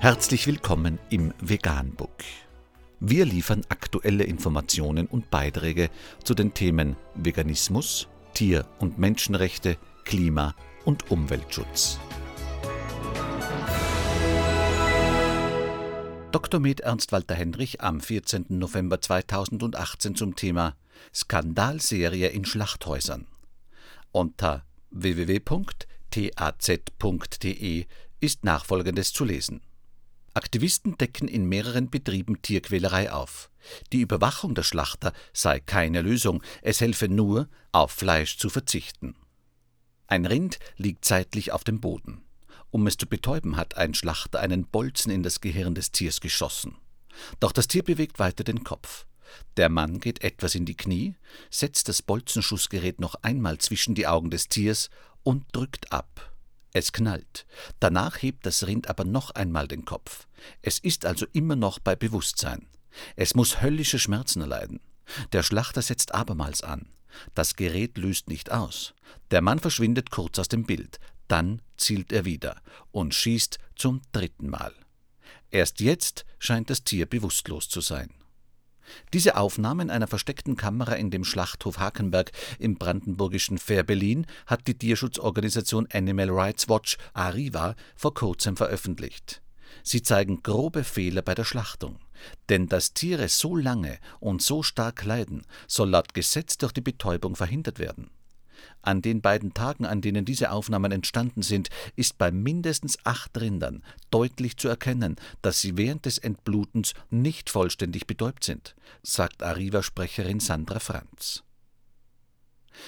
Herzlich willkommen im Veganbook. Wir liefern aktuelle Informationen und Beiträge zu den Themen Veganismus, Tier- und Menschenrechte, Klima- und Umweltschutz. Dr. Med Ernst Walter Henrich am 14. November 2018 zum Thema Skandalserie in Schlachthäusern. Unter www.taz.de ist nachfolgendes zu lesen. Aktivisten decken in mehreren Betrieben Tierquälerei auf. Die Überwachung der Schlachter sei keine Lösung, es helfe nur, auf Fleisch zu verzichten. Ein Rind liegt seitlich auf dem Boden. Um es zu betäuben, hat ein Schlachter einen Bolzen in das Gehirn des Tiers geschossen. Doch das Tier bewegt weiter den Kopf. Der Mann geht etwas in die Knie, setzt das Bolzenschussgerät noch einmal zwischen die Augen des Tiers und drückt ab. Es knallt. Danach hebt das Rind aber noch einmal den Kopf. Es ist also immer noch bei Bewusstsein. Es muss höllische Schmerzen erleiden. Der Schlachter setzt abermals an. Das Gerät löst nicht aus. Der Mann verschwindet kurz aus dem Bild. Dann zielt er wieder und schießt zum dritten Mal. Erst jetzt scheint das Tier bewusstlos zu sein. Diese Aufnahmen einer versteckten Kamera in dem Schlachthof Hakenberg im brandenburgischen Fehrbellin hat die Tierschutzorganisation Animal Rights Watch Arriva vor kurzem veröffentlicht. Sie zeigen grobe Fehler bei der Schlachtung. Denn dass Tiere so lange und so stark leiden, soll laut Gesetz durch die Betäubung verhindert werden. An den beiden Tagen, an denen diese Aufnahmen entstanden sind, ist bei mindestens acht Rindern deutlich zu erkennen, dass sie während des Entblutens nicht vollständig betäubt sind, sagt Arriva-Sprecherin Sandra Franz.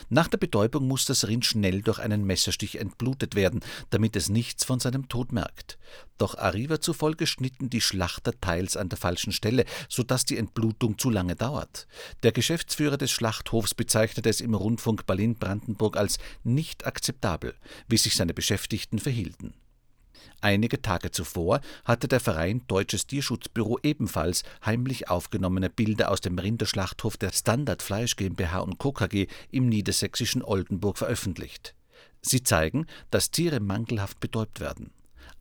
Nach der Betäubung muss das Rind schnell durch einen Messerstich entblutet werden, damit es nichts von seinem Tod merkt. Doch Arriva zufolge schnitten die Schlachter teils an der falschen Stelle, sodass die Entblutung zu lange dauert. Der Geschäftsführer des Schlachthofs bezeichnete es im Rundfunk Berlin-Brandenburg als nicht akzeptabel, wie sich seine Beschäftigten verhielten. Einige Tage zuvor hatte der Verein Deutsches Tierschutzbüro ebenfalls heimlich aufgenommene Bilder aus dem Rinderschlachthof der Standard Fleisch GmbH und Co. KG im niedersächsischen Oldenburg veröffentlicht. Sie zeigen, dass Tiere mangelhaft betäubt werden.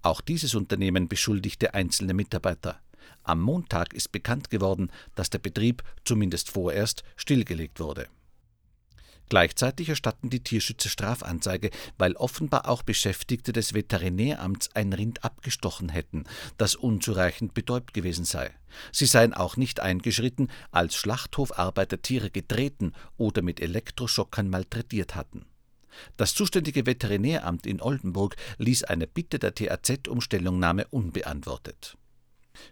Auch dieses Unternehmen beschuldigte einzelne Mitarbeiter. Am Montag ist bekannt geworden, dass der Betrieb, zumindest vorerst, stillgelegt wurde Gleichzeitig erstatten die Tierschützer Strafanzeige, weil offenbar auch Beschäftigte des Veterinäramts ein Rind abgestochen hätten, das unzureichend betäubt gewesen sei. Sie seien auch nicht eingeschritten, als Schlachthofarbeiter Tiere getreten oder mit Elektroschockern malträtiert hatten. Das zuständige Veterinäramt in Oldenburg ließ eine Bitte der TAZ um Stellungnahme unbeantwortet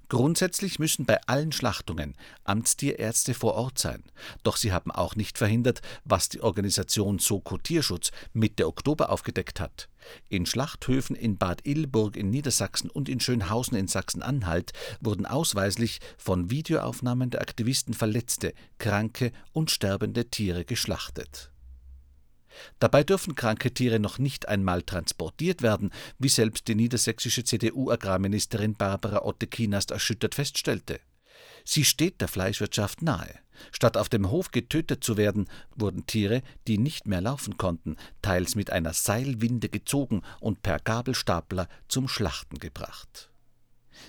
Grundsätzlich müssen bei allen Schlachtungen Amtstierärzte vor Ort sein, doch sie haben auch nicht verhindert, was die Organisation Soko Tierschutz Mitte Oktober aufgedeckt hat. In Schlachthöfen in Bad Illburg in Niedersachsen und in Schönhausen in Sachsen-Anhalt wurden ausweislich von Videoaufnahmen der Aktivisten verletzte, kranke und sterbende Tiere geschlachtet Dabei dürfen kranke Tiere noch nicht einmal transportiert werden, wie selbst die niedersächsische CDU-Agrarministerin Barbara Otte-Kienast erschüttert feststellte. Sie steht der Fleischwirtschaft nahe. Statt auf dem Hof getötet zu werden, wurden Tiere, die nicht mehr laufen konnten, teils mit einer Seilwinde gezogen und per Gabelstapler zum Schlachten gebracht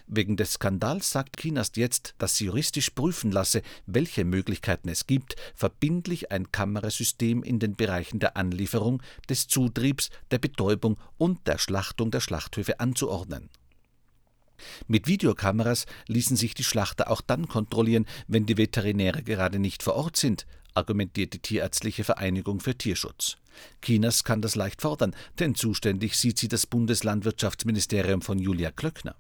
Wegen des Skandals sagt Kinast jetzt, dass sie juristisch prüfen lasse, welche Möglichkeiten es gibt, verbindlich ein Kamerasystem in den Bereichen der Anlieferung, des Zutriebs, der Betäubung und der Schlachtung der Schlachthöfe anzuordnen. Mit Videokameras ließen sich die Schlachter auch dann kontrollieren, wenn die Veterinäre gerade nicht vor Ort sind, argumentiert die Tierärztliche Vereinigung für Tierschutz. Kinas kann das leicht fordern, denn zuständig sieht sie das Bundeslandwirtschaftsministerium von Julia Klöckner.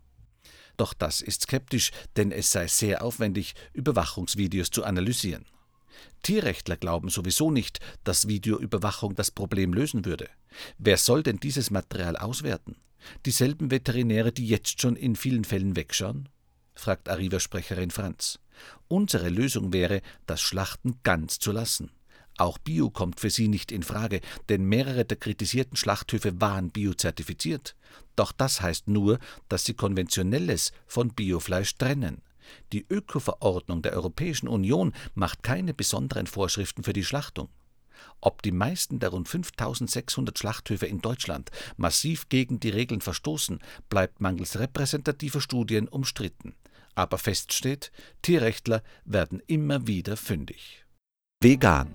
Doch das ist skeptisch, denn es sei sehr aufwendig, Überwachungsvideos zu analysieren. Tierrechtler glauben sowieso nicht, dass Videoüberwachung das Problem lösen würde. Wer soll denn dieses Material auswerten? Dieselben Veterinäre, die jetzt schon in vielen Fällen wegschauen? fragt Arriva-Sprecherin Franz. Unsere Lösung wäre, das Schlachten ganz zu lassen. Auch Bio kommt für sie nicht in Frage, denn mehrere der kritisierten Schlachthöfe waren biozertifiziert. Doch das heißt nur, dass sie konventionelles von Biofleisch trennen. Die Öko-Verordnung der Europäischen Union macht keine besonderen Vorschriften für die Schlachtung. Ob die meisten der rund 5600 Schlachthöfe in Deutschland massiv gegen die Regeln verstoßen, bleibt mangels repräsentativer Studien umstritten. Aber fest steht, Tierrechtler werden immer wieder fündig. Vegan,